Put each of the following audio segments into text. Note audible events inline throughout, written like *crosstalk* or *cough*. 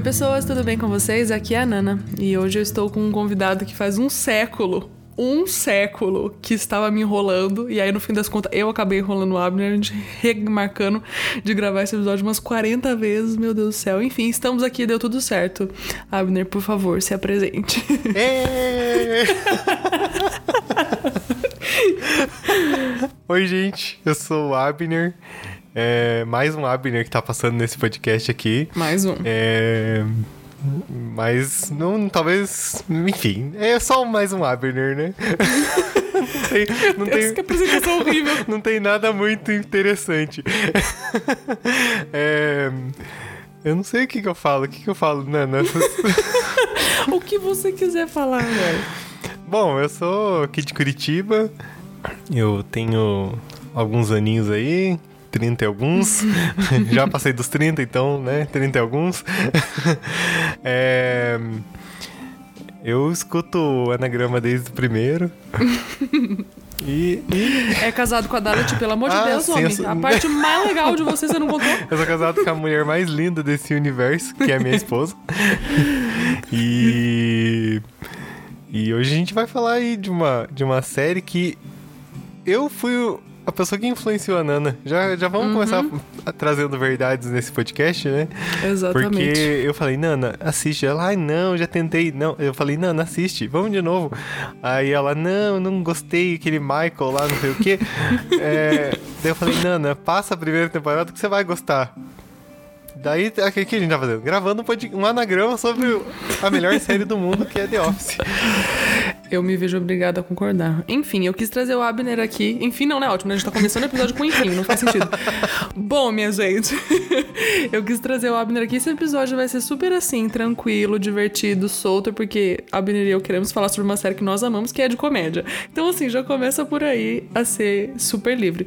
Oi, pessoas, tudo bem com vocês? Aqui é a Nana e hoje eu estou com um convidado que faz um século, um século, que estava me enrolando e aí no fim das contas eu acabei enrolando o Abner, a gente *laughs* remarcando de gravar esse episódio umas 40 vezes, meu Deus do céu. Enfim, estamos aqui, deu tudo certo. Abner, por favor, se apresente. *laughs* Oi, gente, eu sou o Abner. É, mais um Abner que tá passando nesse podcast aqui. Mais um. É, mas não, talvez, enfim, é só mais um Abner, né? não tem, não Deus, que apresentação horrível. *laughs* não tem nada muito interessante. *laughs* É, eu não sei o que, que eu falo, o que, que eu falo, né? nessas- *laughs* o que você quiser falar, velho. Bom, eu sou aqui de Curitiba. Eu tenho alguns aninhos aí, 30 e alguns. *laughs* Já passei dos 30, então, né? 30 e alguns. *laughs* É, Eu escuto o anagrama desde o primeiro. *laughs* E, e É casado com a Dalit, pelo amor de Ah, Deus, sim, homem. sou- A parte mais legal de você, você não contou? eu sou casado com a mulher mais linda desse universo, que é a minha esposa. E. E hoje a gente vai falar aí de uma, de uma série que eu fui a pessoa que influenciou a Nana. Já, já vamos começar a- trazendo verdades nesse podcast, né? Exatamente. Porque eu falei, Nana, assiste. Ela, ai, não, já tentei. Não, eu falei, Nana, assiste, vamos de novo. Aí ela, não, não gostei, aquele Michael lá, não sei o quê. *laughs* É, daí eu falei, Nana, passa a primeira temporada que você vai gostar. Daí, o que que a gente tá fazendo? Gravando um, um anagrama sobre a melhor série do mundo, que é The Office. *laughs* Eu me vejo obrigada a concordar. Enfim, eu quis trazer o Abner aqui. Enfim, não, né? Ótimo, né? A gente tá começando o episódio com enfim, não faz sentido. *laughs* Bom, minha gente, *laughs* eu quis trazer o Abner aqui. Esse episódio vai ser super assim, tranquilo, divertido, solto, porque Abner e eu queremos falar sobre uma série que nós amamos, que é de comédia. Então, assim, já começa por aí a ser super livre.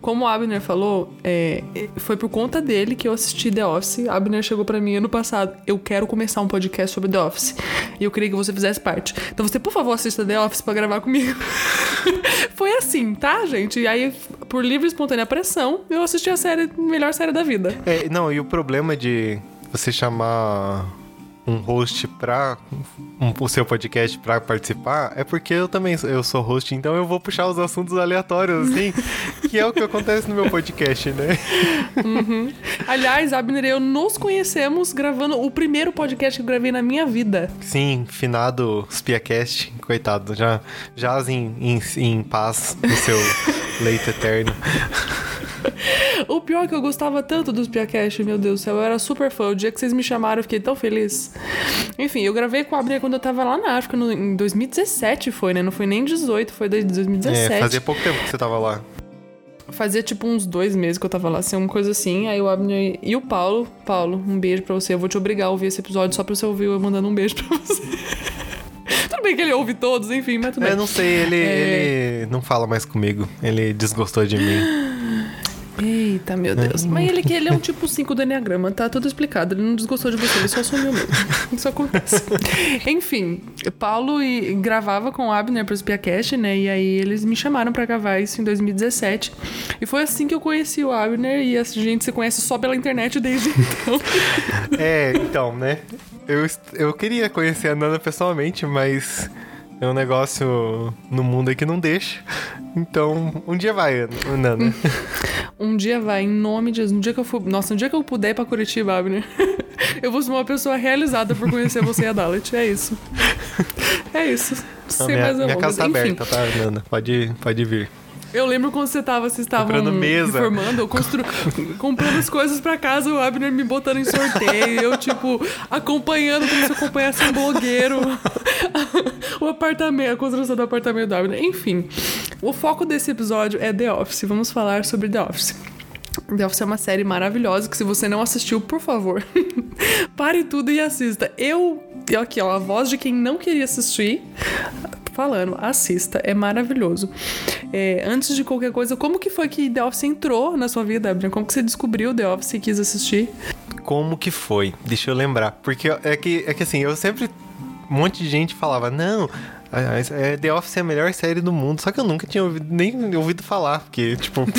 Como o Abner falou, é, foi por conta dele que eu assisti The Office. Abner chegou pra mim ano passado. Eu quero começar um podcast sobre The Office. E eu queria que você fizesse parte. Então você, por favor, assista The Office pra gravar comigo. *laughs* Foi assim, tá, gente? E aí, por livre e espontânea pressão, eu assisti a série, melhor série da vida. É, não, e o problema de você chamar um host pra um- o seu podcast pra participar é porque eu também sou- eu sou host, então eu vou puxar os assuntos aleatórios, assim, *laughs* que é o que acontece no meu podcast, né? Aliás, Abner e eu nos conhecemos gravando o primeiro podcast que eu gravei na minha vida. Sim, finado Spiacast, coitado, já jaz em, em, em paz no seu leito eterno. *laughs* O pior é que eu gostava tanto dos Piacast, meu Deus do céu, eu era super fã. O dia que vocês me chamaram, eu fiquei tão feliz. Enfim, eu gravei com a Abner quando eu tava lá na África, no- em 2017 foi, né? Não foi nem 18, foi desde 2017. É, fazia pouco tempo que você tava lá. Fazia tipo uns dois meses que eu tava lá, assim, uma coisa assim. Aí o Abner e o Paulo. Paulo, um beijo pra você. Eu vou te obrigar a ouvir esse episódio só pra você ouvir eu mandando um beijo pra você. Bem que ele ouve todos, enfim, mas tudo bem. Eu não sei, ele, É. ele não fala mais comigo, ele desgostou de mim. Eita, meu Deus. Mas ele que ele é um tipo 5 do Enneagrama, tá tudo explicado. Ele não desgostou de você, ele só assumiu mesmo. *laughs* Isso acontece. Enfim, Paulo e, gravava com o Abner pro Spiacast, né? E aí eles me chamaram pra gravar isso em 2017. E foi assim que eu conheci o Abner e a gente se conhece só pela internet desde então. *laughs* É, então, né? Eu, eu queria conhecer a Nana pessoalmente, mas é um negócio no mundo aí que não deixa. Então, um dia vai, Nana. *laughs* Um dia vai, em nome de Jesus. No dia que eu for. Nossa, no dia que eu puder ir pra Curitiba, Abner, *laughs* eu vou ser uma pessoa realizada por conhecer você e a Dalit. É isso. É isso. Não, Sem minha, mais minha delongas. casa tá Enfim. aberta, tá, Nana? Pode, pode vir. Eu lembro quando você tava, vocês estavam Comprando mesa. reformando, eu constru... comprando as coisas pra casa, o Abner me botando em sorteio, eu, tipo, acompanhando como se eu acompanhasse um blogueiro. *laughs* o apartamento, a construção do apartamento do Abner. Enfim, o foco desse episódio é The Office. Vamos falar sobre The Office. The Office é uma série maravilhosa que se você não assistiu, por favor, *laughs* pare tudo e assista. Eu, eu aqui, ó, a voz de quem não queria assistir, falando, assista, é maravilhoso. É, antes de qualquer coisa, como que foi que The Office entrou na sua vida, Abner? Como que você descobriu The Office e quis assistir? Como que foi? Deixa eu lembrar. Porque é que, é que assim, eu sempre. Um monte de gente falava, não. é, The Office é a melhor série do mundo. Só que eu nunca tinha ouvido, nem ouvido falar. Porque, tipo. *laughs*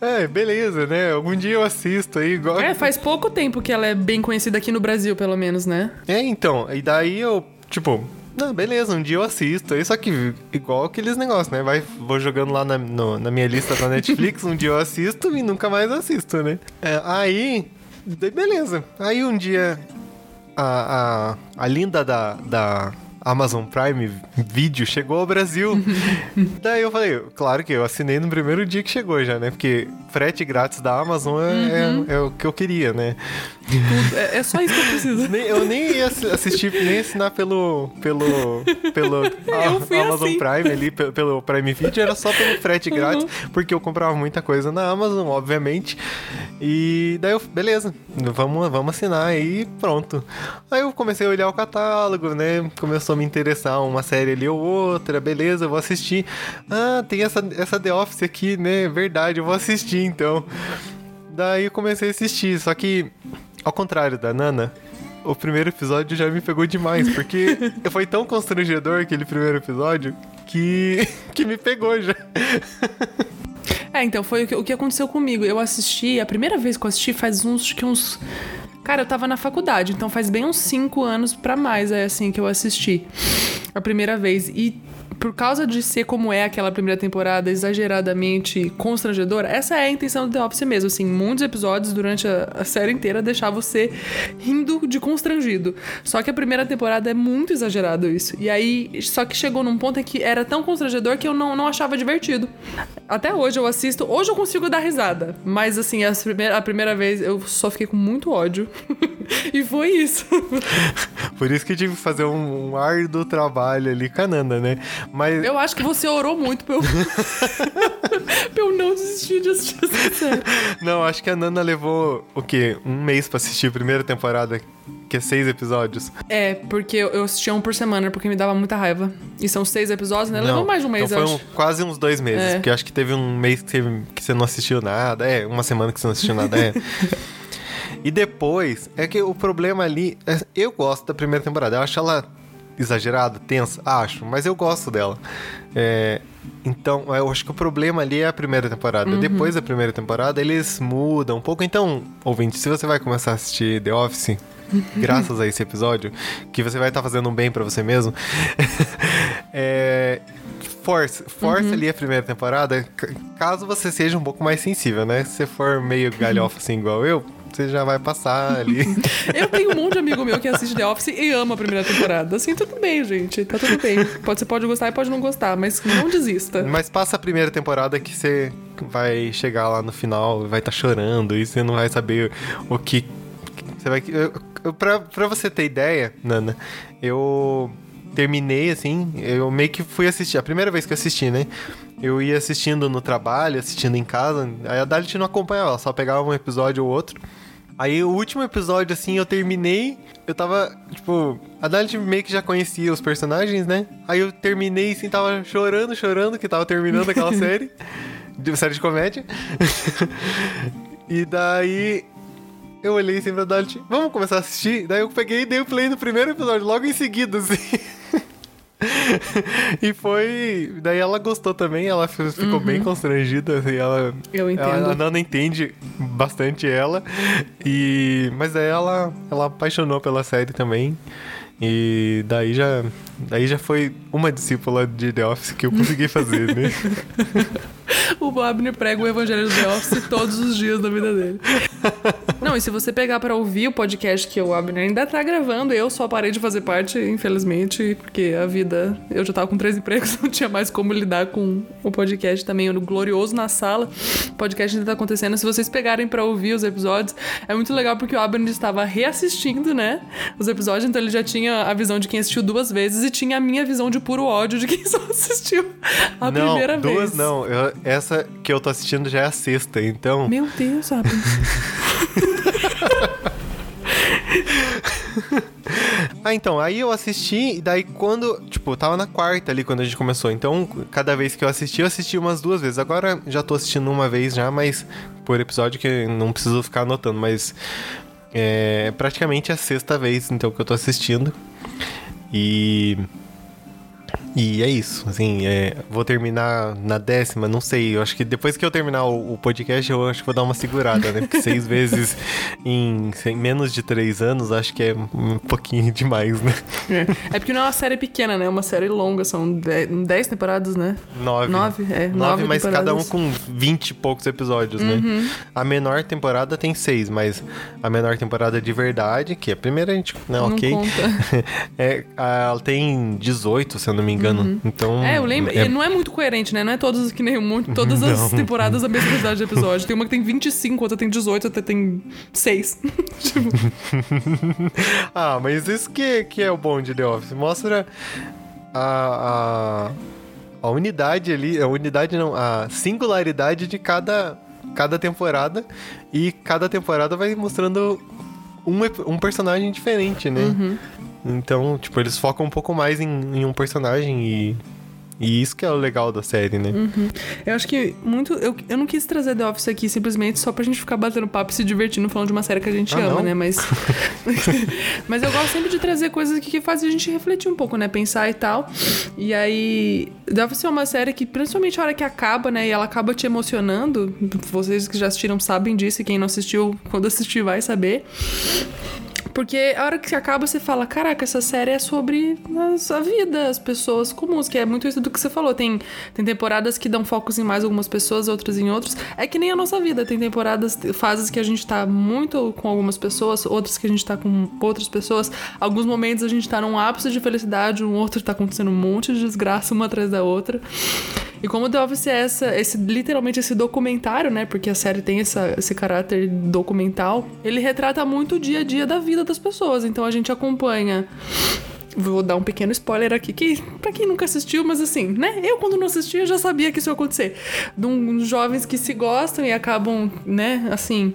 *laughs* é, beleza, né? Algum dia eu assisto aí, igual. É, faz pouco tempo que ela é bem conhecida aqui no Brasil, pelo menos, né? É, então, e daí eu, tipo, não, beleza, um dia eu assisto. Aí só que igual aqueles negócios, né? Vai, vou jogando lá na, no- na minha lista da Netflix, *laughs* um dia eu assisto e nunca mais assisto, né? É, aí, daí beleza. Aí um dia a, a, a linda da, da Amazon Prime Video chegou ao Brasil. *laughs* Daí eu falei, claro que eu assinei no primeiro dia que chegou já, né? Porque frete grátis da Amazon é, é- é o que eu queria, né? É, é só isso que eu preciso. Nem- eu nem ia assi- assistir, nem assinar pelo. pelo. pelo *laughs* fui Amazon assim. Prime ali, pe- pelo, Prime Video, era só pelo frete grátis, Uhum. porque eu comprava muita coisa na Amazon, obviamente. E daí eu, beleza, vamos, vamos assinar aí pronto. Aí eu comecei a olhar o catálogo, né? Começou a me interessar uma série ali ou outra, beleza, eu vou assistir. Ah, tem essa, essa The Office aqui, né? Verdade, eu vou assistir então. Daí eu comecei a assistir, só que, ao contrário da Nana, o primeiro episódio já me pegou demais, porque *laughs* foi tão constrangedor aquele primeiro episódio que, *laughs* que me pegou já. É, então, foi o que, o que aconteceu comigo. Eu assisti, a primeira vez que eu assisti faz uns, que uns... Cara, eu tava na faculdade, então faz bem uns cinco anos pra mais, é assim, que eu assisti. A primeira vez. E por causa de ser como é aquela primeira temporada, exageradamente constrangedora, essa é a intenção do The Office mesmo, assim, muitos episódios durante a, a série inteira deixar você rindo de constrangido. Só que a primeira temporada é muito exagerado isso. E aí, só que chegou num ponto em que era tão constrangedor que eu não, não achava divertido. Até hoje eu assisto, hoje eu consigo dar risada, mas assim, as primeira, a primeira vez eu só fiquei com muito ódio. *laughs* e foi isso. *laughs* Por isso que tive que fazer um, um árduo trabalho ali com a Nana, né? Mas Eu acho que você orou muito pra eu, *laughs* pra eu não desistir de assistir essa série. não, acho que a Nana levou o quê? Um mês pra assistir a primeira temporada, que é seis episódios. É, porque eu assistia um por semana, porque me dava muita raiva. E são seis episódios, né? Levou Não, mais de um mês, então foi um- quase uns dois meses, É. porque eu acho que teve um mês que você, que você não assistiu nada, é, uma semana que você não assistiu nada, é. *laughs* e depois, é que o problema ali, é- eu gosto da primeira temporada, eu acho ela exagerada, tensa, acho, mas eu gosto dela. É, então, eu acho que o problema ali é a primeira temporada. Uhum. Depois da primeira temporada, eles mudam um pouco. Então, ouvinte, se você vai começar a assistir The Office, graças a esse episódio, que você vai estar fazendo um bem pra você mesmo, *laughs* é, force, force ali a primeira temporada, caso você seja um pouco mais sensível, né? Se você for meio galhofa assim igual eu, você já vai passar ali. *laughs* Eu tenho um monte de amigo meu que assiste The Office e ama a primeira temporada. Assim, tudo bem, gente. Tá tudo bem. Pode, você pode gostar e pode não gostar, mas não desista. Mas passa a primeira temporada que você vai chegar lá no final e vai estar chorando e você não vai saber o que. Você vai. Eu, eu, pra, pra você ter ideia, Nana, eu terminei assim, eu meio que fui assistir. A primeira vez que eu assisti, né? Eu ia assistindo no trabalho, assistindo em casa. Aí a Dalit não acompanhava, ela só pegava um episódio ou outro. Aí o último episódio, assim, eu terminei. Eu tava, tipo, a Dalit meio que já conhecia os personagens, né? Aí eu terminei, assim, tava chorando, chorando, que tava terminando aquela *laughs* série. De série de comédia. *laughs* e daí. Eu olhei assim pra Dalit, vamos começar a assistir? Daí eu peguei e dei o play no primeiro episódio, logo em seguida, assim. *laughs* *laughs* e foi. Daí ela gostou também, ela ficou bem constrangida, assim, ela. Eu entendo. Ela, a Nana entende bastante ela. E. Mas daí ela, ela apaixonou pela série também. E daí já. Daí já foi uma discípula de The Office que eu consegui fazer, né? *laughs* O Abner prega o evangelho do The Office todos os dias da vida dele. *laughs* E se você pegar pra ouvir o podcast que o Abner ainda tá gravando, eu só parei de fazer parte, infelizmente, porque a vida. Eu já tava com três empregos, *laughs* não tinha mais como lidar com o podcast também. O Glorioso na Sala. O podcast ainda tá acontecendo. Se vocês pegarem pra ouvir os episódios, é muito legal porque o Abner estava reassistindo, né? Os episódios, então ele já tinha a visão de quem assistiu duas vezes e tinha a minha visão de puro ódio de quem *laughs* só assistiu a não, primeira duas vez. não. Eu- essa que eu tô assistindo já é a sexta, então. Meu Deus, Abner. *laughs* *laughs* Ah, então, aí eu assisti, e daí quando. Tipo, eu tava na quarta ali quando a gente começou. Então, cada vez que eu assisti, eu assisti umas duas vezes. Agora já tô assistindo uma vez já, mas por episódio que não preciso ficar anotando, mas. É praticamente a sexta vez então que eu tô assistindo. E. E é isso, assim, é, vou terminar na décima, não sei. Eu acho que depois que eu terminar o, o podcast, eu acho que vou dar uma segurada, né? Porque seis *laughs* vezes em, em, menos de três anos, acho que é um pouquinho demais, né? É, é porque não é uma série pequena, né? É uma série longa, são dez, dez temporadas, né? Nove. Nove, é. Nove, nove mas cada um com vinte e poucos episódios, Uhum. né? A menor temporada tem seis, mas a menor temporada de verdade, que é a primeira, a gente, né, Não ok. conta. *laughs* é, ela tem 18, se eu não me engano. Então. É, eu lembro. é- não é muito coerente, né? Não é todos que nem monte, todas *laughs* as Não. temporadas a mesma quantidade de episódio. Tem uma que tem 25, outra tem 18, outra tem 6. *laughs* tipo, *laughs* Ah, mas isso que, que é o bom de The Office. Mostra a, a, a unidade ali, a unidade não, a singularidade de cada, cada temporada e cada temporada vai mostrando um, um personagem diferente, né? Então, tipo, eles focam um pouco mais em, em um personagem e, e isso que é o legal da série, né? eu acho que muito. Eu, eu não quis trazer The Office aqui simplesmente só pra gente ficar batendo papo e se divertindo falando de uma série que a gente Ah, ama, não? né? Mas. *laughs* *laughs* Mas eu gosto sempre de trazer coisas que, que fazem a gente refletir um pouco, né? Pensar e tal. E aí. The Office é uma série que, principalmente a hora que acaba, né? E ela acaba te emocionando. Vocês que já assistiram sabem disso, e quem não assistiu, quando assistir, vai saber. Porque a hora que acaba, você fala: Caraca, essa série é sobre as- a vida, as pessoas comuns, que é muito isso do que você falou. Tem, tem temporadas que dão focos em mais algumas pessoas, outras em outros. É que nem a nossa vida. Tem temporadas, fases que a gente tá muito com algumas pessoas, outras que a gente tá com outras pessoas. Alguns momentos a gente tá num ápice de felicidade, um outro tá acontecendo um monte de desgraça uma atrás da outra. E como The Office é essa, esse, literalmente esse documentário, né? Porque a série tem essa, esse caráter documental, ele retrata muito o dia a dia da vida das pessoas. Então a gente acompanha. Vou dar um pequeno spoiler aqui, que pra quem nunca assistiu, mas assim, né? Eu, quando não assisti, eu já sabia que isso ia acontecer. De uns jovens que se gostam e acabam, né, assim,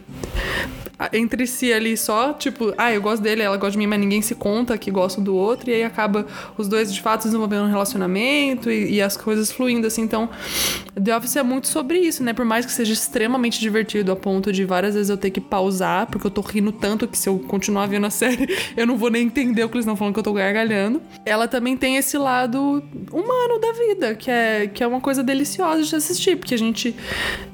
entre si ali só, tipo, ah, eu gosto dele, ela gosta de mim, mas ninguém se conta que gosta do outro, e aí acaba os dois de fato desenvolvendo um relacionamento e, e as coisas fluindo, assim. Então, The Office é muito sobre isso, né? Por mais que seja extremamente divertido, a ponto de várias vezes eu ter que pausar, porque eu tô rindo tanto que se eu continuar vendo a *laughs* série, eu não vou nem entender o que eles estão falando, que eu tô gargalhando. Ela também tem esse lado humano da vida, que é, que é uma coisa deliciosa de assistir, porque a gente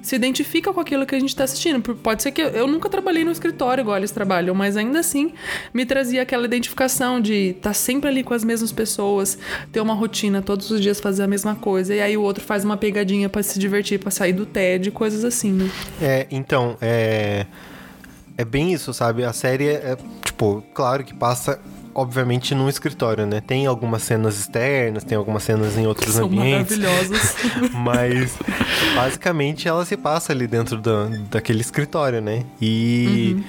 se identifica com aquilo que a gente tá assistindo. Pode ser que eu, eu nunca trabalhei no escritório igual eles trabalham, mas ainda assim me trazia aquela identificação de estar sempre ali com as mesmas pessoas, ter uma rotina, todos os dias fazer a mesma coisa, e aí o outro faz uma pegadinha pra se divertir, pra sair do TED, coisas assim, né? É, então, é. É bem isso, sabe? A série é, é, tipo, claro que passa, obviamente, num escritório, né? Tem algumas cenas externas, tem algumas cenas em outros São ambientes. maravilhosos. *laughs* Mas basicamente ela se passa ali dentro da, daquele escritório, né? E,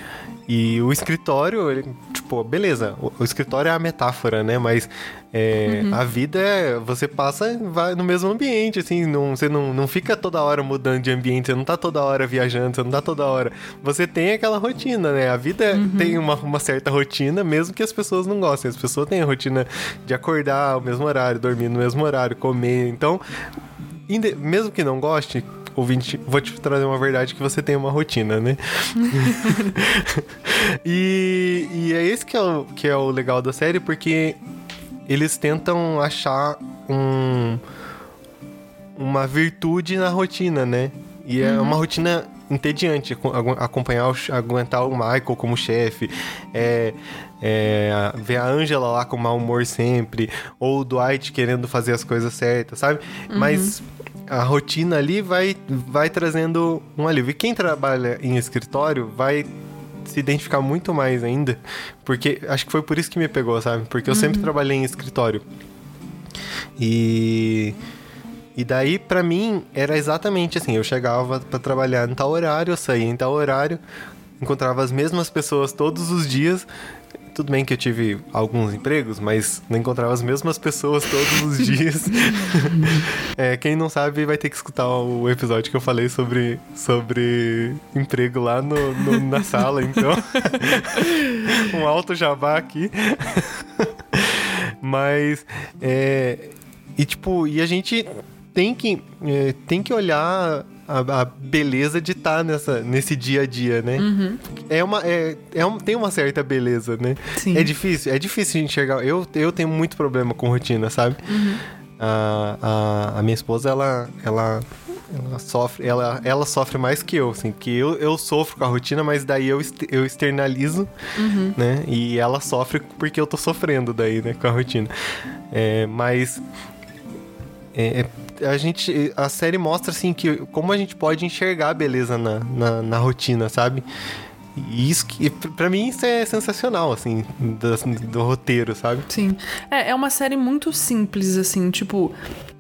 e o escritório, ele, tipo, beleza, o, o escritório é a metáfora, né? Mas é, a vida é. Você passa vai no mesmo ambiente, assim, não, você não, não fica toda hora mudando de ambiente, você não tá toda hora viajando, você não tá toda hora. Você tem aquela rotina, né? A vida tem uma, uma certa rotina, mesmo que as pessoas não gostem. As pessoas têm a rotina de acordar ao mesmo horário, dormir no mesmo horário, comer. Então, mesmo que não goste, ouvinte, vou te trazer uma verdade que você tem uma rotina, né? *laughs* *laughs* e, e é esse que é, o, que é o legal da série, porque eles tentam achar um, uma virtude na rotina, né? E é uma rotina entediante acompanhar, o, aguentar o Michael como chefe, é, é, ver a Angela lá com mau humor sempre, ou o Dwight querendo fazer as coisas certas, sabe? Mas a rotina ali vai, vai trazendo um alívio. E quem trabalha em escritório vai se identificar muito mais ainda, porque acho que foi por isso que me pegou, sabe? Porque eu sempre trabalhei em escritório. E e daí pra mim era exatamente assim, eu chegava pra trabalhar em tal horário, eu saía em tal horário, encontrava as mesmas pessoas todos os dias. Tudo bem que eu tive alguns empregos, mas não encontrava as mesmas pessoas todos os *laughs* dias. É, quem não sabe vai ter que escutar o episódio que eu falei sobre, sobre emprego lá no, no- na *laughs* sala, então. *laughs* um alto jabá aqui. Mas, é, e tipo, e a gente tem que, é, tem que olhar a, a beleza de estar nessa, nesse dia a dia, né? É uma, é, é um, tem uma certa beleza, né? Sim. É difícil, é difícil de enxergar. Eu, eu tenho muito problema com rotina, sabe? A, a, a minha esposa, ela, ela, ela sofre, ela, ela sofre mais que eu, assim, porque eu, eu sofro com a rotina, mas daí eu, eu externalizo, né? E ela sofre porque eu tô sofrendo daí, né, com a rotina. É, mas é, é, a gente a série mostra assim que como a gente pode enxergar a beleza na, na, na rotina sabe e isso que pra mim isso é sensacional assim do, do roteiro sabe Sim. É, é uma série muito simples, assim, tipo,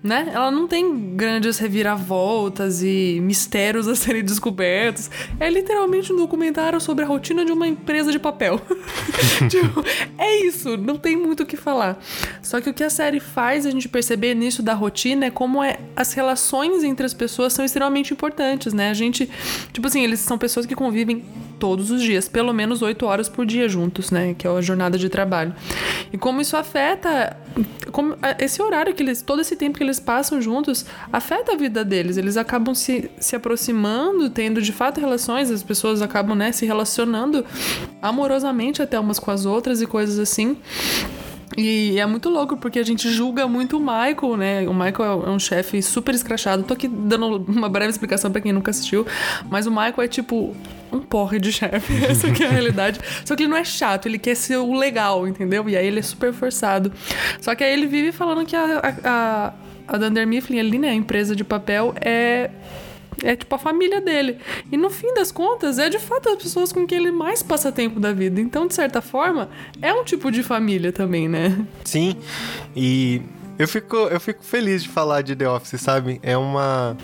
né? Ela não tem grandes reviravoltas e mistérios a serem descobertos. É literalmente um documentário sobre a rotina de uma empresa de papel. *laughs* tipo, é isso, não tem muito o que falar. Só que o que a série faz a gente perceber nisso da rotina é como é, as relações entre as pessoas são extremamente importantes, né? A gente, tipo assim, eles são pessoas que convivem todos os dias, pelo menos oito horas por dia juntos, né? Que é a jornada de trabalho. E como isso afeta. Como esse horário que eles. Todo esse tempo que eles passam juntos afeta a vida deles. Eles acabam se, se aproximando, tendo de fato relações, as pessoas acabam, né, se relacionando amorosamente até umas com as outras e coisas assim. E é muito louco, porque a gente julga muito o Michael, né? O Michael é um chefe super escrachado. Tô aqui dando uma breve explicação pra quem nunca assistiu. Mas o Michael é tipo um porre de chefe. *laughs* Essa que é a realidade. Só que ele não é chato, ele quer ser o legal, entendeu? E aí ele é super forçado. Só que aí ele vive falando que a, a, a Dunder Mifflin ali, né? A empresa de papel é é tipo a família dele. E no fim das contas, é de fato as pessoas com quem ele mais passa tempo da vida. Então, de certa forma, é um tipo de família também, né? sim e eu fico, eu fico feliz de falar de The Office, sabe? É uma.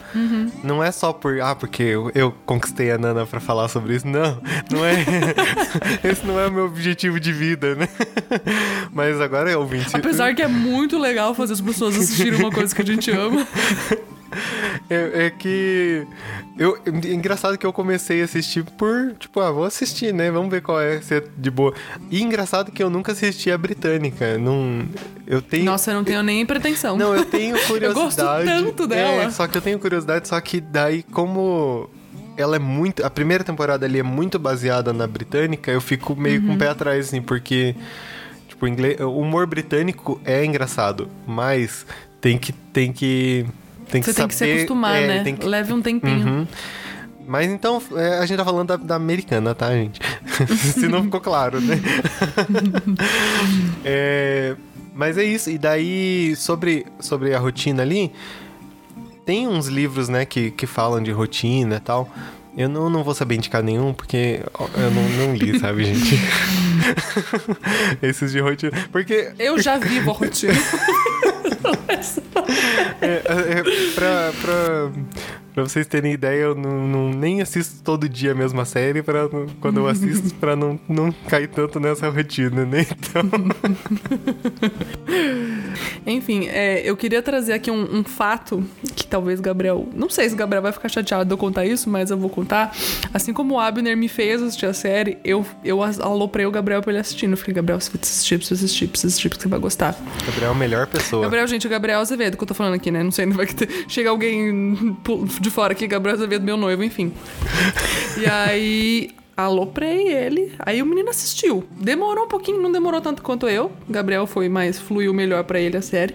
Não é só por. Ah, porque eu, eu conquistei a Nana pra falar sobre isso. Não, não é. *laughs* *laughs* Esse não é o meu objetivo de vida, né? *laughs* Mas agora é ouvinte. Apesar que é muito legal fazer as pessoas assistirem uma coisa que a gente ama. É, é que. Eu, é engraçado que eu comecei a assistir por. Tipo, ah, vou assistir, né? Vamos ver qual é, se é de boa. E engraçado que eu nunca assisti a britânica. Não. Eu tenho. Nossa, eu não tenho nem pretensão. Não, eu tenho *laughs* curiosidade. gosto tanto dela. É, só que eu tenho curiosidade, só que daí, como ela é muito. A primeira temporada ali é muito baseada na britânica, eu fico meio Uhum. com o pé atrás, assim, porque. Tipo, o inglês, o humor britânico é engraçado, mas tem que. Tem que tem que Você tem que se acostumar, é, né? que- Leve um tempinho. Uhum. Mas então, é, a gente tá falando da, da americana, tá, gente? *laughs* Se não ficou claro, né? *laughs* É, mas é isso. E daí, sobre, sobre a rotina ali, tem uns livros, né, que, que falam de rotina e tal. Eu não, não vou saber indicar nenhum, porque eu não, não li, sabe, gente? *laughs* Esses de rotina. Porque Eu já vivo a rotina. É, é, pra, pra, pra vocês terem ideia, eu não, não- nem assisto todo dia a mesma série pra, quando eu *laughs* assisto pra não, não cair tanto nessa rotina, né? Então, *laughs* Enfim, é, eu queria trazer aqui um, um fato que talvez Gabriel. Não sei se o Gabriel vai ficar chateado de eu contar isso, mas eu vou contar. Assim como o Abner me fez assistir a série, eu, eu aloprei o Gabriel pra ele assistindo. Eu falei, Gabriel, você precisa assistir, precisa assistir, precisa assistir, porque você vai gostar. Gabriel é a melhor pessoa. Gabriel, gente, o Gabriel Azevedo que eu tô falando aqui, né? Não sei, não vai ter. Chega alguém de fora aqui, Gabriel Azevedo, meu noivo, enfim. E aí. Aloprei ele, aí o menino assistiu. Demorou um pouquinho, não demorou tanto quanto eu. Gabriel foi mais, fluiu melhor pra ele a série.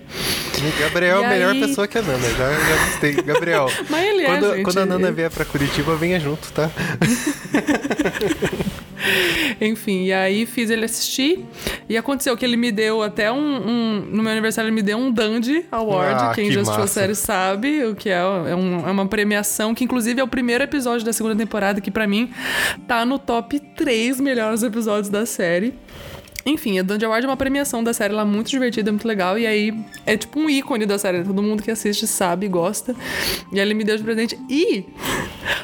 Gabriel é a melhor aí- pessoa que a Nana. Já, já gostei. Gabriel, *laughs* Mas ele é, quando, gente. quando a Nana vier pra Curitiba, venha junto, tá? *laughs* *laughs* Enfim, e aí fiz ele assistir. E aconteceu que ele me deu até um. um- no meu aniversário, ele me deu um Dandy Award. Ah, Quem que já assistiu a massa. série sabe o que é. É, um- é uma premiação que, inclusive, é o primeiro episódio da segunda temporada, que pra mim tá no top 3 melhores episódios da série. Enfim, a Dandy Award é uma premiação da série, ela é muito divertida, muito legal. E aí é tipo um ícone da série, todo mundo que assiste sabe, gosta. E aí ele me deu de presente. E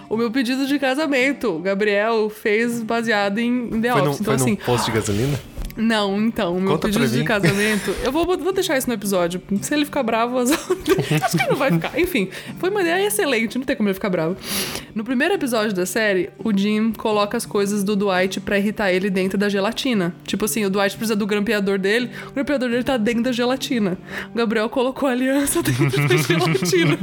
o meu pedido de casamento, o Gabriel fez baseado em, The Foi, Office. Então, foi assim, posto de gasolina? Não, então, meu Conta pedido de casamento. Eu vou, vou deixar isso no episódio. Se ele ficar bravo, as- *laughs* acho que não vai ficar. Enfim, foi uma ideia excelente, não tem como ele ficar bravo. No primeiro episódio da série, o Jim coloca as coisas do Dwight pra irritar ele dentro da gelatina. Tipo assim, o Dwight precisa do grampeador dele, o grampeador dele tá dentro da gelatina. O Gabriel colocou a aliança *laughs* dentro da gelatina.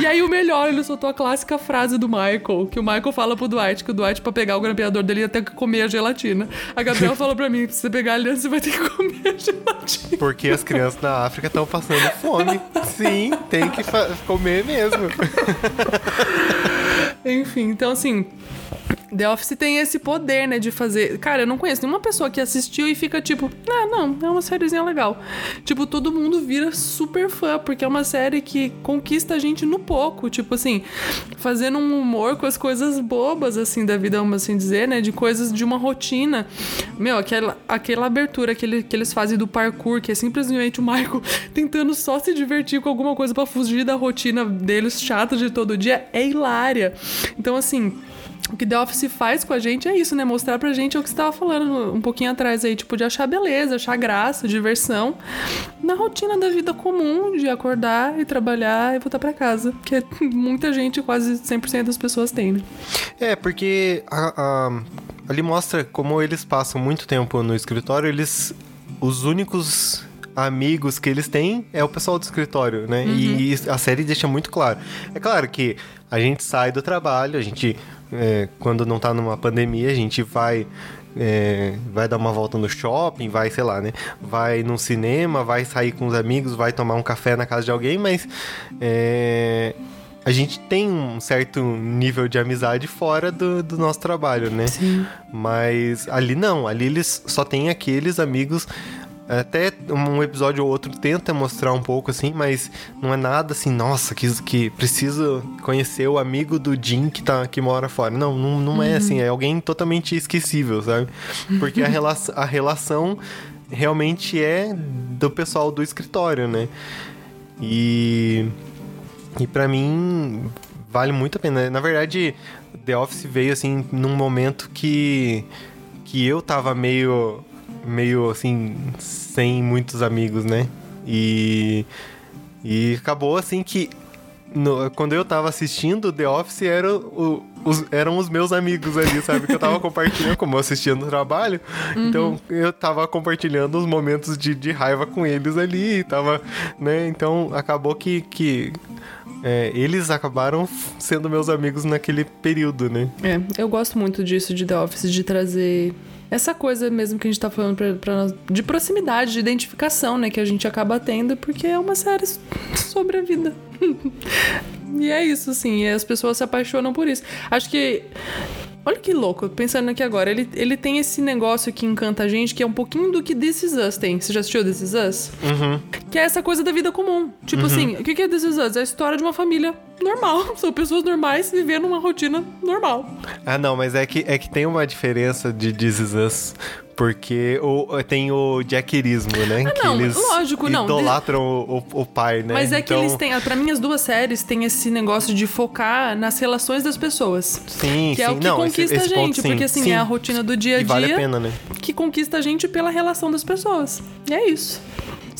E aí o melhor, ele soltou a clássica frase do Michael, que o Michael fala pro Dwight, que o Dwight pra pegar o grampeador dele ia ter que comer a gelatina. A Gabriel falou pra mim, se você pegar você vai ter que comer gelatina. Porque as crianças na África estão passando fome. Sim, tem que comer mesmo. *laughs* Enfim, então assim, The Office tem esse poder, né, de fazer. Cara, eu não conheço nenhuma pessoa que assistiu e fica tipo, ah, não, é uma sériezinha legal. Tipo, todo mundo vira super fã, porque é uma série que conquista a gente no pouco. Tipo assim, fazendo um humor com as coisas bobas, assim, da vida, vamos assim dizer, né, de coisas de uma rotina. Meu, aquela, aquela abertura que, ele, que eles fazem do parkour, que é simplesmente o Michael *laughs* tentando só se divertir com alguma coisa para fugir da rotina deles chata de todo dia, é hilária. Então, assim o que The Office faz com a gente é isso, né? Mostrar pra gente o que você tava falando um pouquinho atrás aí, tipo, de achar beleza, achar graça, diversão na rotina da vida comum, de acordar e trabalhar e voltar para casa. Que *laughs* muita gente, quase 100% das pessoas tem, né? É, porque a, a, ali mostra como eles passam muito tempo no escritório, eles. Os únicos amigos que eles têm é o pessoal do escritório, né? Uhum. E a série deixa muito claro. É claro que a gente sai do trabalho, a gente é, quando não tá numa pandemia, a gente vai é, vai dar uma volta no shopping, vai, sei lá, né? Vai no cinema, vai sair com os amigos, vai tomar um café na casa de alguém, mas é, a gente tem um certo nível de amizade fora do, do nosso trabalho, né? Sim. Mas ali não, ali eles só têm aqueles amigos até um episódio ou outro tenta mostrar um pouco assim, mas não é nada assim, nossa, que, que preciso conhecer o amigo do Jim que, tá, que mora fora. Não, não, não uhum. é assim, é alguém totalmente esquecível, sabe? Porque a, rela a relação realmente é do pessoal do escritório, né? E. E para mim vale muito a pena. Na verdade, The Office veio assim num momento que que eu tava meio meio assim, sem muitos amigos, né? E. E acabou assim que. No, quando eu tava assistindo The Office, era o, os, eram os meus amigos ali, sabe? Que eu tava *laughs* compartilhando, como eu assistia no trabalho. Uhum. Então eu tava compartilhando os momentos de, de raiva com eles ali. Tava, né? Então acabou que. que é, eles acabaram sendo meus amigos naquele período, né? É, eu gosto muito disso de The Office, de trazer essa coisa mesmo que a gente tá falando pra, pra nós, de proximidade, de identificação, né? Que a gente acaba tendo, porque é uma série sobre a vida. *laughs* e é isso, assim, e as pessoas se apaixonam por isso. Acho que Olha que louco, pensando aqui agora, ele, ele tem esse negócio que encanta a gente, que é um pouquinho do que This Is Us tem. Você já assistiu This Is Us? Uhum. Que é essa coisa da vida comum. Tipo uhum. assim, o que é This Is Us? É a história de uma família normal. *laughs* São pessoas normais vivendo uma rotina normal. Ah, não, mas é que, é que tem uma diferença de This Is Us porque o, tem o jackerismo, né? Ah, que não, eles lógico, não. idolatram o, o, o, pai, né? Mas é então... que eles têm... Pra mim, as duas séries têm esse negócio de focar nas relações das pessoas. Sim, que é sim. é o que não, conquista esse, esse a gente. Ponto, porque, assim, sim. é a rotina do dia a dia... E vale a pena, né? Que conquista a gente pela relação das pessoas. E é isso.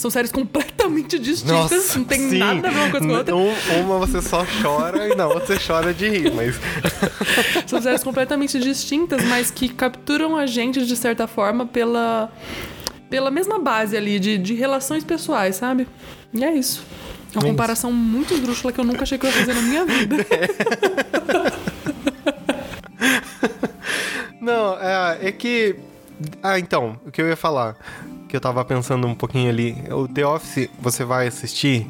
São séries completamente distintas, Nossa, não tem sim. nada a ver uma coisa com a outra. Um, uma você só chora e na outra você chora de rir, mas. *laughs* São séries completamente distintas, mas que capturam a gente de certa forma pela, pela mesma base ali de, de relações pessoais, sabe? E é isso. É uma é comparação isso. muito esdrúxula que eu nunca achei que eu ia fazer na minha vida. *laughs* Não, é, é que. Ah, então, o que eu ia falar que eu tava pensando um pouquinho ali. O The Office, você vai assistir,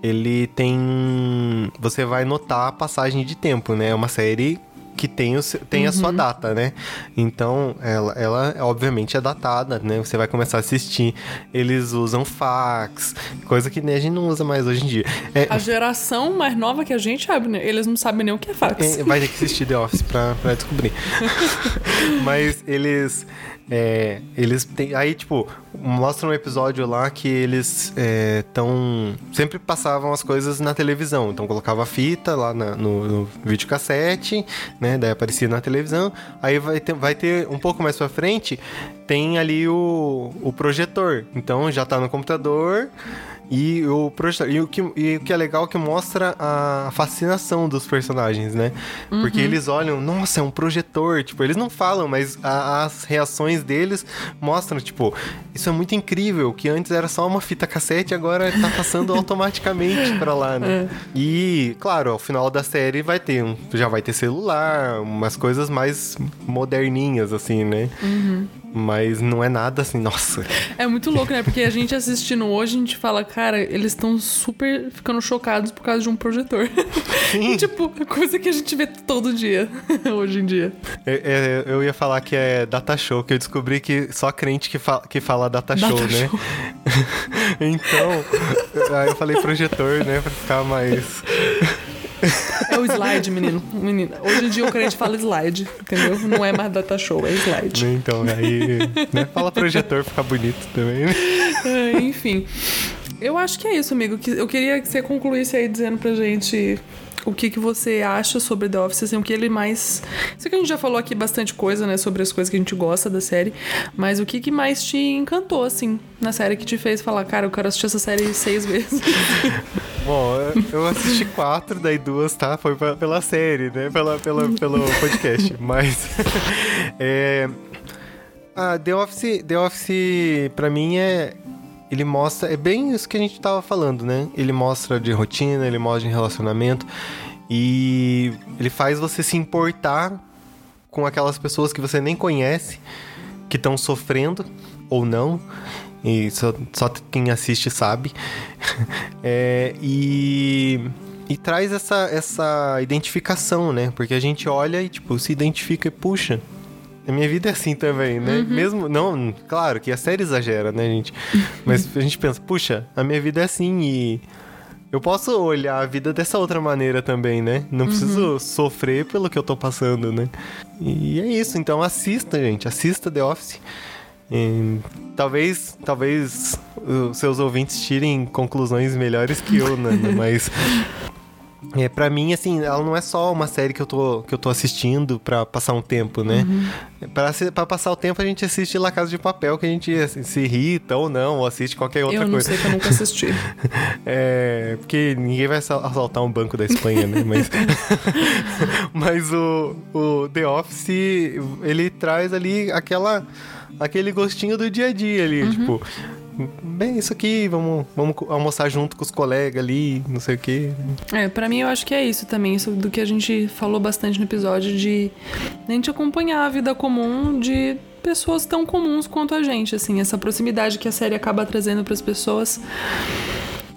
ele tem. Você vai notar a passagem de tempo, né? É uma série que tem, o, tem uhum. a sua uhum. data, né? Então, ela, ela obviamente é datada, né? Você vai começar a assistir. Eles usam fax, coisa que nem a gente não usa mais hoje em dia. É, a geração mais nova que a gente sabe, né? Eles não sabem nem o que é fax. É, vai ter que assistir The Office pra, pra descobrir. *laughs* Mas eles é, eles têm. Aí, tipo, mostra um episódio lá que eles estão. É, sempre passavam as coisas na televisão. Então colocava fita lá na, no, no videocassete, né? Daí aparecia na televisão. Aí vai ter, vai ter um pouco mais pra frente tem ali o, o projetor. Então já tá no computador e o. E o que, e o que é legal é que mostra a fascinação dos personagens, né? Porque Uhum. eles olham, nossa, é um projetor. Tipo, eles não falam, mas a- as reações deles mostram, tipo, isso é muito incrível, que antes era só uma fita cassete, agora tá passando *laughs* automaticamente pra lá, né? É. E, claro, ao final da série vai ter um. Já vai ter celular, umas coisas mais moderninhas, assim, né? Mas não é nada assim, nossa. É muito louco, né? Porque a gente assistindo hoje, a gente fala, cara, eles estão super ficando chocados por causa de um projetor. Sim. *laughs* tipo, coisa que a gente vê todo dia, *laughs* hoje em dia. É, é, eu ia falar que é data show, que eu descobri que só crente que, fa que fala data, Data show, né? show. *laughs* então, aí eu falei projetor, né? Pra ficar mais. É o slide, menino. Menina. Hoje em dia o crente fala slide, entendeu? Não é mais data show, é slide. Então, aí. Né? Fala projetor, fica bonito também. né? É, enfim. Eu acho que é isso, amigo. Eu queria que você concluísse aí dizendo pra gente o que, que você acha sobre The Office, assim, o que ele mais. Sei que a gente já falou aqui bastante coisa, né, sobre as coisas que a gente gosta da série, mas o que, que mais te encantou, assim, na série que te fez falar, cara, eu quero assistir essa série seis *laughs* vezes. Bom, eu- assisti quatro, daí duas, tá? Foi pe- pela série, né? Pela, pela, pelo podcast. *laughs* Mas. *laughs* é, ah, The Office, The Office, pra mim, é. Ele mostra. É bem isso que a gente tava falando, né? Ele mostra de rotina, ele mostra de relacionamento. E ele faz você se importar com aquelas pessoas que você nem conhece, que estão sofrendo ou não. E só, só quem assiste sabe. *laughs* É, e, e traz essa, essa identificação, né? Porque a gente olha e, tipo, se identifica e puxa. A minha vida é assim também, né? Mesmo. Não, claro que a série exagera, né, gente? Mas a gente pensa, puxa, a minha vida é assim e. Eu posso olhar a vida dessa outra maneira também, né? Não preciso sofrer pelo que eu tô passando, né? E é isso, então assista, gente. Assista The Office. E talvez, talvez os seus ouvintes tirem conclusões melhores que eu, Nana, *laughs* mas é, pra mim, assim, ela não é só uma série que eu tô, que eu tô assistindo pra passar um tempo, né? Pra, se- pra passar o tempo, a gente assiste La Casa de Papel, que a gente assim, se irrita ou não, ou assiste qualquer outra eu não coisa. sei que eu nunca assisti. *laughs* É, porque ninguém vai assal- assaltar um banco da Espanha, né? Mas, *laughs* mas o, o The Office, ele traz ali aquela, aquele gostinho do dia a dia ali, tipo... Bem, isso aqui, vamos, vamos almoçar junto com os colegas ali, não sei o quê. É, pra mim eu acho que é isso também, isso do que a gente falou bastante no episódio de a gente acompanhar a vida comum de pessoas tão comuns quanto a gente, assim, essa proximidade que a série acaba trazendo pras pessoas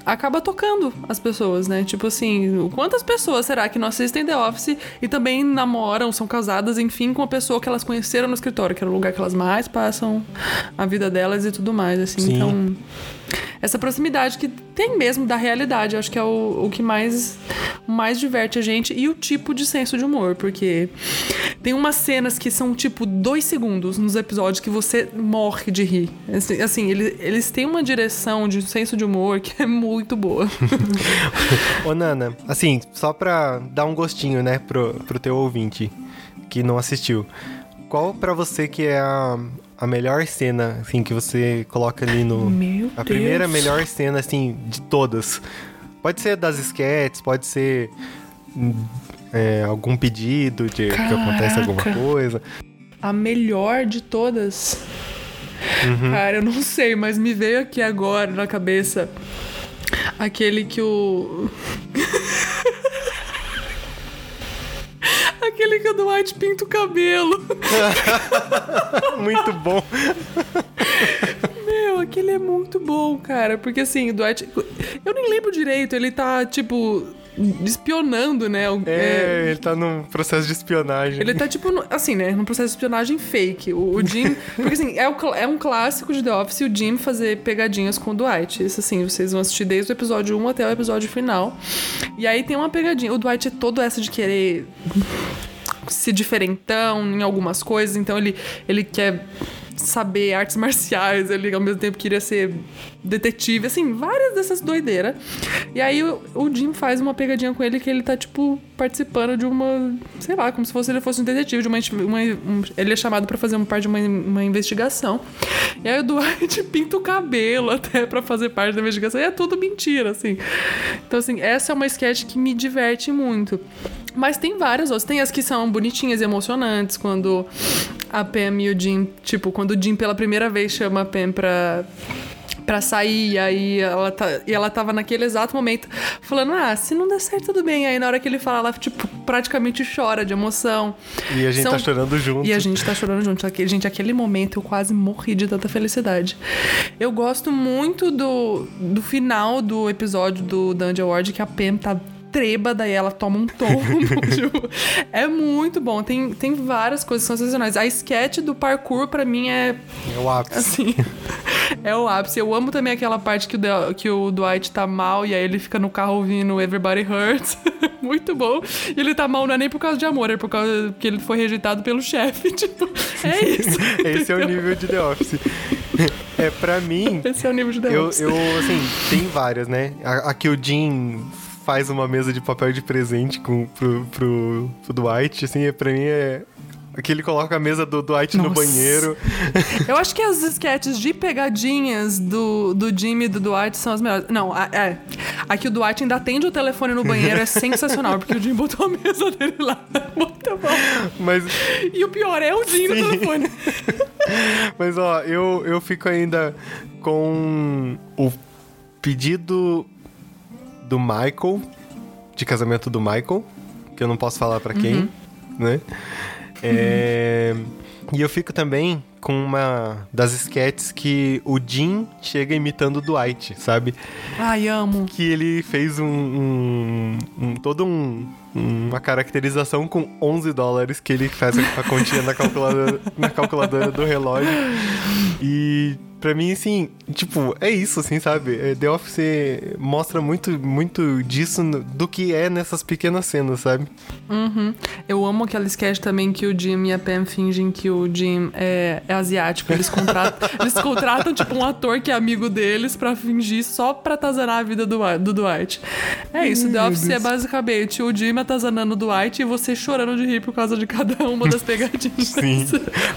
acaba tocando as pessoas, né? Tipo assim, quantas pessoas será que não assistem The Office e também namoram, são casadas, enfim, com a pessoa que elas conheceram no escritório, que era o lugar que elas mais passam a vida delas e tudo mais, assim. Sim. Então, essa proximidade que tem mesmo da realidade, acho que é o, o que mais, mais diverte a gente e o tipo de senso de humor, porque tem umas cenas que são tipo dois segundos nos episódios que você morre de rir. Assim, assim, ele- eles têm uma direção de senso de humor que é muito boa. *laughs* Ô, Nana, assim, só pra dar um gostinho, né, pro, pro teu ouvinte que não assistiu. Qual pra você que é a, a melhor cena, assim, que você coloca ali no... Meu a primeira Deus. melhor cena, assim, de todas. Pode ser das sketches, pode ser é, algum pedido de que acontece alguma Caraca. coisa. A melhor de todas. Uhum. Cara, eu não sei, mas me veio aqui agora na cabeça aquele que o. aquele que o Dwight pinta o cabelo. *laughs* Muito bom. Meu, aquele é muito bom, cara. Porque assim, o Dwight. Eu nem lembro direito, ele tá, tipo, espionando, né? o- É, ele tá num processo de espionagem. Ele tá, tipo, no- assim, né? Num processo de espionagem fake. O, o Jim. *laughs* Porque, assim, é, o é um clássico de The Office o Jim fazer pegadinhas com o Dwight. Isso, assim, vocês vão assistir desde o episódio 1 até o episódio final. E aí tem uma pegadinha. O Dwight é todo essa de querer ser diferentão em algumas coisas, então ele, ele quer saber artes *laughs* marciais, ele ao mesmo tempo queria ser detetive, assim, várias dessas doideiras. E aí o, o Jim faz uma pegadinha com ele que ele tá, tipo, participando de uma, sei lá, como se fosse ele fosse um detetive, de uma, uma um, ele é chamado para fazer uma parte de uma, uma investigação. E aí o Dwight *laughs* pinta o cabelo até para fazer parte da investigação. E é tudo mentira, assim. Então, assim, essa é uma sketch que me diverte muito. Mas tem várias outras. Tem as que são bonitinhas e emocionantes, quando a Pam e o Jim, tipo, quando o Jim pela primeira vez chama a Pam pra pra sair, e aí ela, tá, e ela tava naquele exato momento falando, ah, se não der certo, tudo bem. Aí na hora que ele fala, ela, tipo, praticamente chora de emoção. E a gente São... tá chorando junto. E a gente tá chorando junto. Gente, aquele momento eu quase morri de tanta felicidade. Eu gosto muito do, do final do episódio do Dungeon World, que a Pam tá trêbada e ela toma um tombo. *laughs* tipo, é muito bom. Tem, tem várias coisas sensacionais. A sketch do parkour, para mim, é. É o ápice. Assim. *laughs* é o ápice. Eu amo também aquela parte que o, que o Dwight tá mal e aí ele fica no carro ouvindo Everybody Hurts. *laughs* muito bom. E ele tá mal não é nem por causa de amor, é por causa que ele foi rejeitado pelo chefe. Tipo, é isso. Esse é o nível de The Office. É, pra mim. Esse é o nível de The eu, Office. Eu, assim, tem várias, né? Aqui o Jim faz uma mesa de papel de presente com, pro, pro, pro Dwight, assim, é, pra mim é. Que ele coloca a mesa do Dwight Nossa. no banheiro. *laughs* Eu acho que as sketches de pegadinhas do, do Jimmy e do Dwight são as melhores. Não, a, é. Aqui o Dwight ainda atende o telefone no banheiro, é *laughs* sensacional, porque o Jim botou a mesa dele lá. *laughs* Muito bom. Mas... E o pior é o Jim Sim. no telefone. Mas, ó, eu, eu fico ainda com o pedido do Michael, de casamento do Michael, que eu não posso falar para quem, uhum. né? É, E eu fico também com uma das sketches que o Jim chega imitando o Dwight, sabe? Ai, amo. Que ele fez um, um, um todo um, uma caracterização com 11 dólares que ele faz a continha na calculadora, na calculadora do relógio. E Pra mim, assim, tipo, é isso, assim, sabe? É, The Office mostra muito, muito disso do que é nessas pequenas cenas, sabe? Uhum. Eu amo aquela sketch também que o Jim e a Pam fingem que o Jim é, é asiático. Eles contratam, *laughs* eles contratam, tipo, um ator que é amigo deles pra fingir só pra atazanar a vida do, do Dwight. É isso, The Office é basicamente o Jim atazanando o Dwight e você chorando de rir por causa de cada uma das pegadinhas. Sim.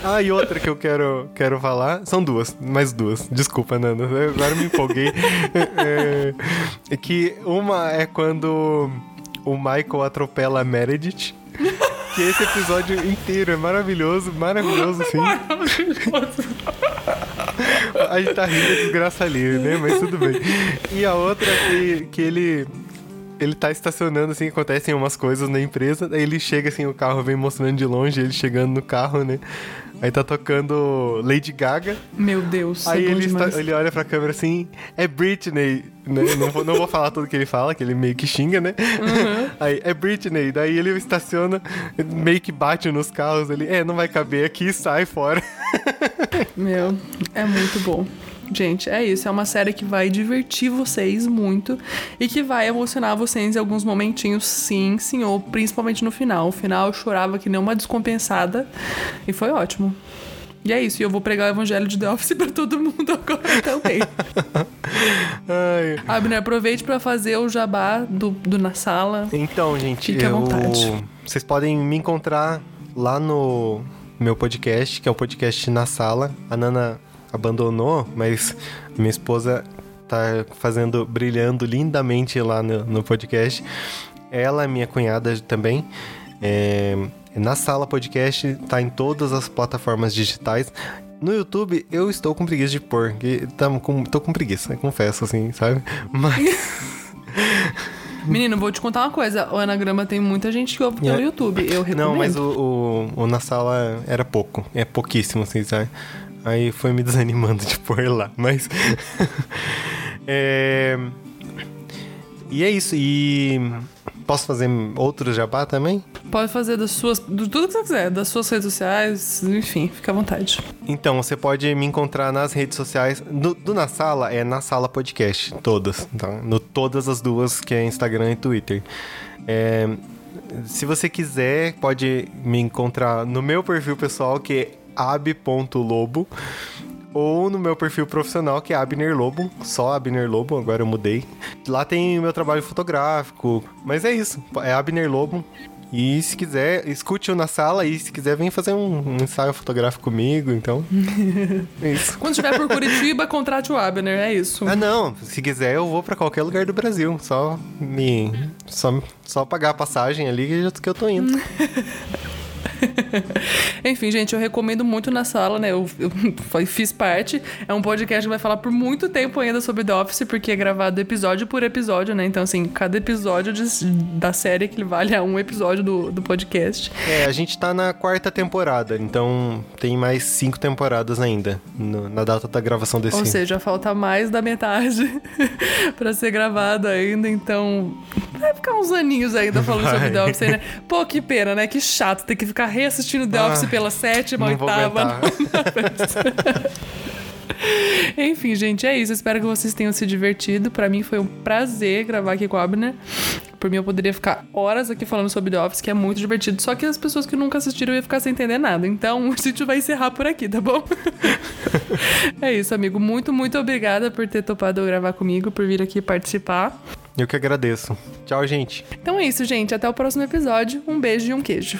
Ah, e outra que eu quero, quero falar, são duas, mais duas. Desculpa, Nanda. Agora me empolguei. *laughs* é, é, que uma é quando o Michael atropela a Meredith. Que esse episódio inteiro é maravilhoso, maravilhoso, sim. a gente tá rindo de desgraça ali, né? Mas tudo bem. E a outra é que, que ele ele tá estacionando, assim, acontecem umas coisas na empresa, aí ele chega, assim, o carro vem mostrando de longe, ele chegando no carro, né? Aí tá tocando Lady Gaga. Meu Deus. Aí é ele, está, ele olha pra câmera assim, é Britney. Né? Não, vou, não vou falar tudo que ele fala, que ele meio que xinga, né? Uhum. Aí, é Britney. Daí ele estaciona, meio que bate nos carros. Ele, é, não vai caber aqui sai fora. Meu, é muito bom. Gente, é isso. É uma série que vai divertir vocês muito e que vai emocionar vocês em alguns momentinhos, sim, senhor. Principalmente no final. O final eu chorava que nem uma descompensada e foi ótimo. E é isso, e eu vou pregar o evangelho de The Office *laughs* pra todo mundo agora também. *laughs* Ai. Abner, aproveite para fazer o jabá do, do Na Sala. Então, gente, Fique eu... à vontade. vocês podem me encontrar lá no meu podcast, que é o podcast Na Sala. A Nana abandonou, mas minha esposa tá fazendo, brilhando lindamente lá no, no podcast. Ela é minha cunhada também. É, na sala podcast, tá em todas as plataformas digitais. No YouTube, eu estou com preguiça de pôr. Tá com, tô com preguiça, confesso, assim, sabe? Mas. *laughs* Menino, vou te contar uma coisa. O Anagrama tem muita gente que ouve pelo YouTube. Eu recomendo. Não, mas o, o, o, na sala era pouco. É pouquíssimo, assim, sabe? Aí foi me desanimando de pôr lá, mas. *laughs* é... E é isso. E posso fazer outro jabá também? Pode fazer das suas. De tudo que você quiser, das suas redes sociais, enfim, fica à vontade. Então, você pode me encontrar nas redes sociais. Do, do Na Sala é Na Sala Podcast, todas. Tá? No, todas as duas, que é Instagram e Twitter. É, se você quiser, pode me encontrar no meu perfil pessoal, que ab.lobo ou no meu perfil profissional, que é Abner Lobo, só Abner Lobo, agora eu mudei. Lá tem o meu trabalho fotográfico, mas é isso, é Abner Lobo. E se quiser, escute-o na sala e se quiser, vem fazer um, um ensaio fotográfico comigo, então. *laughs* é isso. Quando estiver por *laughs* Curitiba, contrate o Abner, é isso. Ah, não, se quiser, eu vou para qualquer lugar do Brasil, só me. Só, só pagar a passagem ali que eu tô indo. *laughs* *laughs* Enfim, gente, eu recomendo muito na sala, né? Eu, eu, *laughs* fiz parte. É um podcast que vai falar por muito tempo ainda sobre The Office, porque é gravado episódio por episódio, né? Então, assim, cada episódio de, da série equivale a um episódio do, do podcast. É, a gente tá na quarta temporada, então tem mais cinco temporadas ainda, no, na data da gravação desse Ou seja, falta mais da metade *laughs* para ser gravado ainda, então vai ficar uns aninhos ainda falando vai. sobre The Office, né? Pô, que pena, né? Que chato ter que ficar reassistindo The Office ah, pela sétima, oitava. *laughs* Enfim, gente, é isso. Espero que vocês tenham se divertido. Para mim foi um prazer gravar aqui com a Abner. Por mim, eu poderia ficar horas aqui falando sobre The Office, que é muito divertido. Só que as pessoas que nunca assistiram iam ficar sem entender nada. Então, *laughs* a gente vai encerrar por aqui, tá bom? *laughs* é isso, amigo. Muito, muito obrigada por ter topado gravar comigo, por vir aqui participar. Eu que agradeço. Tchau, gente. Então é isso, gente. Até o próximo episódio. Um beijo e um queijo.